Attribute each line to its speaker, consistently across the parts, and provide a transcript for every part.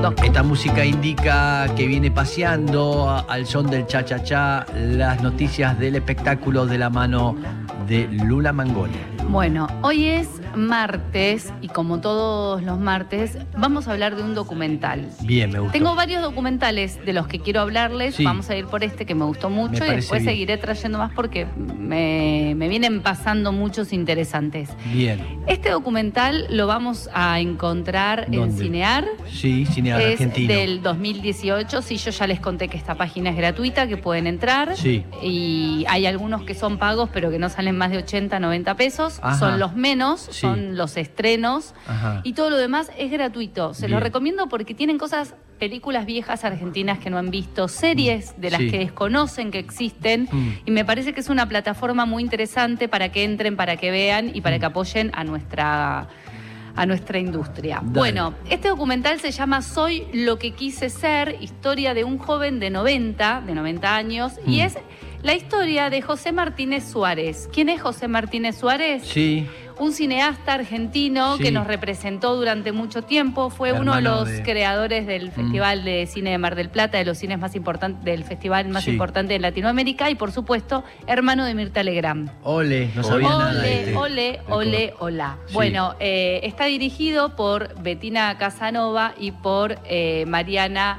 Speaker 1: Esta música indica que viene paseando al son del cha-cha-cha las noticias del espectáculo de la mano de Lula Mangoni.
Speaker 2: Bueno, hoy es martes y como todos los martes vamos a hablar de un documental.
Speaker 1: Bien, me gusta.
Speaker 2: Tengo varios documentales de los que quiero hablarles.
Speaker 1: Sí.
Speaker 2: Vamos a ir por este que me gustó mucho
Speaker 1: Me
Speaker 2: y después
Speaker 1: bien.
Speaker 2: seguiré trayendo más porque me, me vienen pasando muchos interesantes.
Speaker 1: Bien.
Speaker 2: Este documental lo vamos a encontrar en. Cinear.
Speaker 1: Sí, cine
Speaker 2: Es
Speaker 1: argentino.
Speaker 2: del 2018. Sí, yo ya les conté que esta página es gratuita, que pueden entrar.
Speaker 1: Sí.
Speaker 2: Y hay algunos que son pagos, pero que no salen más de 80, 90 pesos.
Speaker 1: Ajá.
Speaker 2: Son los menos,
Speaker 1: Sí.
Speaker 2: son los estrenos.
Speaker 1: Ajá.
Speaker 2: Y todo lo demás es gratuito. Se
Speaker 1: Bien.
Speaker 2: los recomiendo porque tienen cosas, películas viejas argentinas que no han visto, series de las
Speaker 1: Sí.
Speaker 2: que desconocen que existen.
Speaker 1: Mm.
Speaker 2: Y me parece que es una plataforma muy interesante para que entren, para que vean y para
Speaker 1: Mm.
Speaker 2: que apoyen a nuestra a nuestra industria.
Speaker 1: Dale.
Speaker 2: Bueno, este documental se llama Soy lo que quise ser, historia de un joven de 90, de 90 años, y
Speaker 1: Mm.
Speaker 2: es la historia de José Martínez Suárez. ¿Quién es José Martínez Suárez?
Speaker 1: Sí.
Speaker 2: Un cineasta argentino
Speaker 1: Sí.
Speaker 2: que nos representó durante mucho tiempo, fue uno de los
Speaker 1: de-
Speaker 2: creadores del
Speaker 1: Mm.
Speaker 2: Festival de Cine de Mar del Plata, de los cines más importantes, del festival más
Speaker 1: Sí.
Speaker 2: importante de Latinoamérica y por supuesto, hermano de Mirta Legrand.
Speaker 1: Ole, no sabía nada
Speaker 2: Ole,
Speaker 1: este.
Speaker 2: ole, ole, hola.
Speaker 1: Sí.
Speaker 2: Bueno, eh, está dirigido por Betina Casanova y por eh, Mariana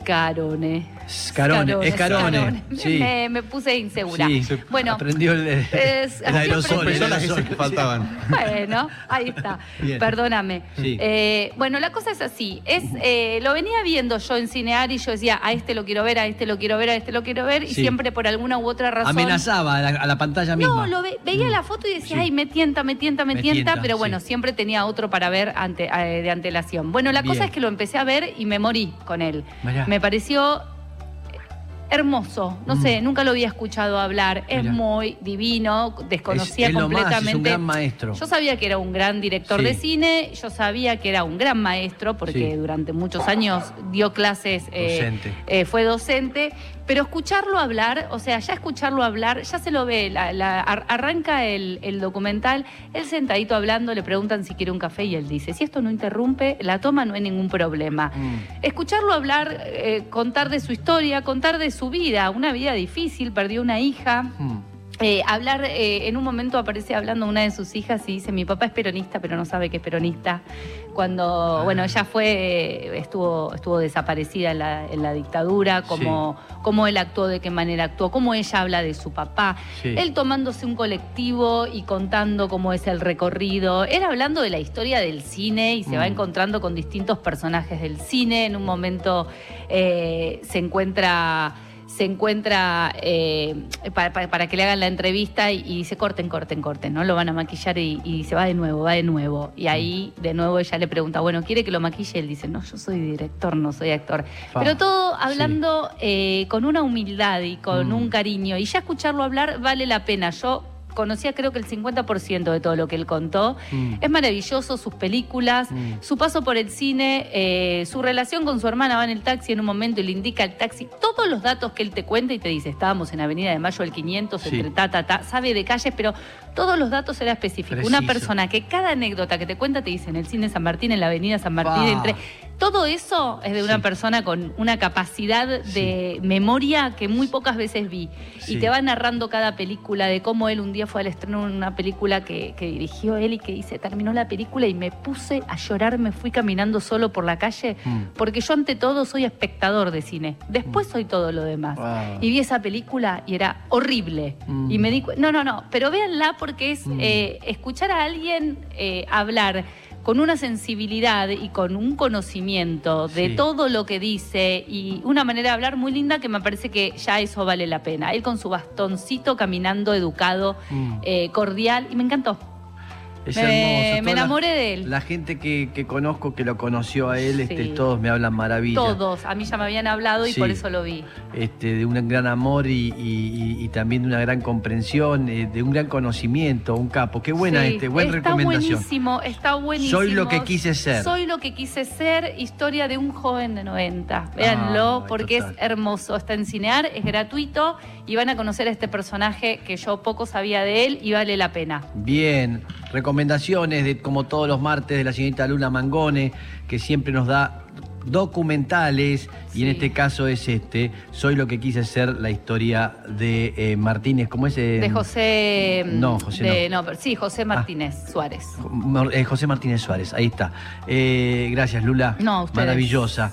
Speaker 2: Scarone.
Speaker 1: Scarone, Escarone. Sí.
Speaker 2: Me, me puse insegura.
Speaker 1: Sí.
Speaker 2: Bueno,
Speaker 1: Aprendió el,
Speaker 2: es-
Speaker 1: el aerosol. el
Speaker 3: que faltaban.
Speaker 2: bueno, ahí está.
Speaker 1: Bien.
Speaker 2: Perdóname.
Speaker 1: Sí.
Speaker 2: Eh, bueno, la cosa es así. Es, eh, lo venía viendo yo en Cinear y yo decía, a este lo quiero ver, a este lo quiero ver, a este lo quiero ver. Y
Speaker 1: Sí.
Speaker 2: siempre por alguna u otra razón.
Speaker 1: Amenazaba a la, a la pantalla misma.
Speaker 2: No, lo ve- veía
Speaker 1: Mm.
Speaker 2: la foto y decía,
Speaker 1: Sí.
Speaker 2: ay, me tienta, me tienta, me,
Speaker 1: Me
Speaker 2: tienta,
Speaker 1: tienta,
Speaker 2: pero bueno,
Speaker 1: sí.
Speaker 2: siempre tenía otro para ver ante, eh, de antelación. Bueno, la
Speaker 1: Bien.
Speaker 2: cosa es que lo empecé a ver y me morí con él.
Speaker 1: Mirá.
Speaker 2: Me pareció hermoso, no
Speaker 1: Mm.
Speaker 2: sé, nunca lo había escuchado hablar, es muy divino, desconocía
Speaker 1: Es- es lo más, es un
Speaker 2: completamente.
Speaker 1: gran maestro.
Speaker 2: Yo sabía que era un gran director
Speaker 1: Sí.
Speaker 2: de cine, yo sabía que era un gran maestro porque
Speaker 1: Sí.
Speaker 2: durante muchos años dio clases, eh,
Speaker 1: Docente.
Speaker 2: eh, fue docente, pero escucharlo hablar, o sea, ya escucharlo hablar, ya se lo ve, la- la- ar- arranca el, el documental, él sentadito hablando, le preguntan si quiere un café y él dice, si esto no interrumpe, la toma no hay ningún problema.
Speaker 1: Mm.
Speaker 2: Escucharlo hablar, eh, contar de su historia, contar de su vida, una vida difícil, perdió una hija.
Speaker 1: Mm.
Speaker 2: Eh, hablar, eh, en un momento aparece hablando una de sus hijas y dice, mi papá es peronista, pero no sabe que es peronista. Cuando,
Speaker 1: Ah.
Speaker 2: bueno, ella fue, eh, estuvo, estuvo desaparecida en la, en la dictadura, cómo, cómo él actuó, de qué manera actuó, cómo ella habla de su papá.
Speaker 1: Sí.
Speaker 2: Él tomándose un colectivo y contando cómo es el recorrido. Él hablando de la historia del cine y se va
Speaker 1: Mm.
Speaker 2: encontrando con distintos personajes del cine. En un momento se encuentra se encuentra eh, para, para- para que le hagan la entrevista y, y dice corten, corten, corten, ¿no? Lo van a maquillar y, y se va de nuevo, va de nuevo. Y ahí de nuevo ella le pregunta, bueno, ¿quiere que lo maquille? Él dice, no, yo soy director, no soy actor. Pero todo hablando eh, con una humildad y con
Speaker 1: Mm.
Speaker 2: un cariño. Y ya escucharlo hablar vale la pena. Yo conocía creo que el 50% de todo lo que él contó.
Speaker 1: Mm.
Speaker 2: Es maravilloso sus películas,
Speaker 1: Mm.
Speaker 2: su paso por el cine, eh, su relación con su hermana va en el taxi en un momento y le indica el taxi todos los datos que él te cuenta y te dice, estábamos en Avenida de Mayo del 500,
Speaker 1: Sí.
Speaker 2: entre ta, ta, ta, sabe de calles, pero todos los datos era específico. Una persona que cada anécdota que te cuenta te dice en el cine San Martín, en la Avenida San Martín, entre... Todo eso es de una
Speaker 1: Sí.
Speaker 2: persona con una capacidad de memoria que muy pocas veces vi.
Speaker 1: Sí.
Speaker 2: Y te va narrando cada película de cómo él un día fue al estreno de una película que, que dirigió él y que dice, terminó la película y me puse a llorar, me fui caminando solo por la calle,
Speaker 1: Mm.
Speaker 2: porque yo ante todo soy espectador de cine, después soy todo lo demás.
Speaker 1: Wow.
Speaker 2: Y vi esa película y era horrible.
Speaker 1: Mm.
Speaker 2: Y me di no, no, no, pero véanla porque es
Speaker 1: Mm.
Speaker 2: eh, escuchar a alguien eh, hablar con una sensibilidad y con un conocimiento de
Speaker 1: Sí.
Speaker 2: todo lo que dice y una manera de hablar muy linda que me parece que ya eso vale la pena. Él con su bastoncito caminando educado,
Speaker 1: Mm.
Speaker 2: eh, cordial y me encantó.
Speaker 1: Es
Speaker 2: me,
Speaker 1: hermoso.
Speaker 2: me
Speaker 1: la-
Speaker 2: enamoré de él.
Speaker 1: La gente que, que conozco que lo conoció a él, este, todos me hablan maravilla.
Speaker 2: Todos, a mí ya me habían hablado y
Speaker 1: Sí.
Speaker 2: por eso lo vi.
Speaker 1: Este, de un gran amor y, y- y- y también de una gran comprensión, eh, de un gran conocimiento, un capo. Qué buena
Speaker 2: Sí,
Speaker 1: este, buena
Speaker 2: está
Speaker 1: recomendación.
Speaker 2: buenísimo, está buenísimo.
Speaker 1: Soy lo que quise ser.
Speaker 2: Soy lo que quise ser, historia de un joven de 90. Véanlo,
Speaker 1: Ay,
Speaker 2: porque
Speaker 1: total.
Speaker 2: es hermoso. Está en Cinear, es gratuito y van a conocer a este personaje que yo poco sabía de él y vale la pena.
Speaker 1: Bien, recomendaciones, de, como todos los martes, de la señorita Luna Mangone, que siempre nos da documentales y en este caso es este Soy lo que quise ser la historia de eh, Martínez ¿cómo es? Eh,
Speaker 2: De José. mm,
Speaker 1: no, José
Speaker 2: de-
Speaker 1: no.
Speaker 2: sí, José Martínez Suárez.
Speaker 1: Mor- eh, José Martínez Suárez ahí está Eh, gracias Lula
Speaker 2: No,
Speaker 1: maravillosa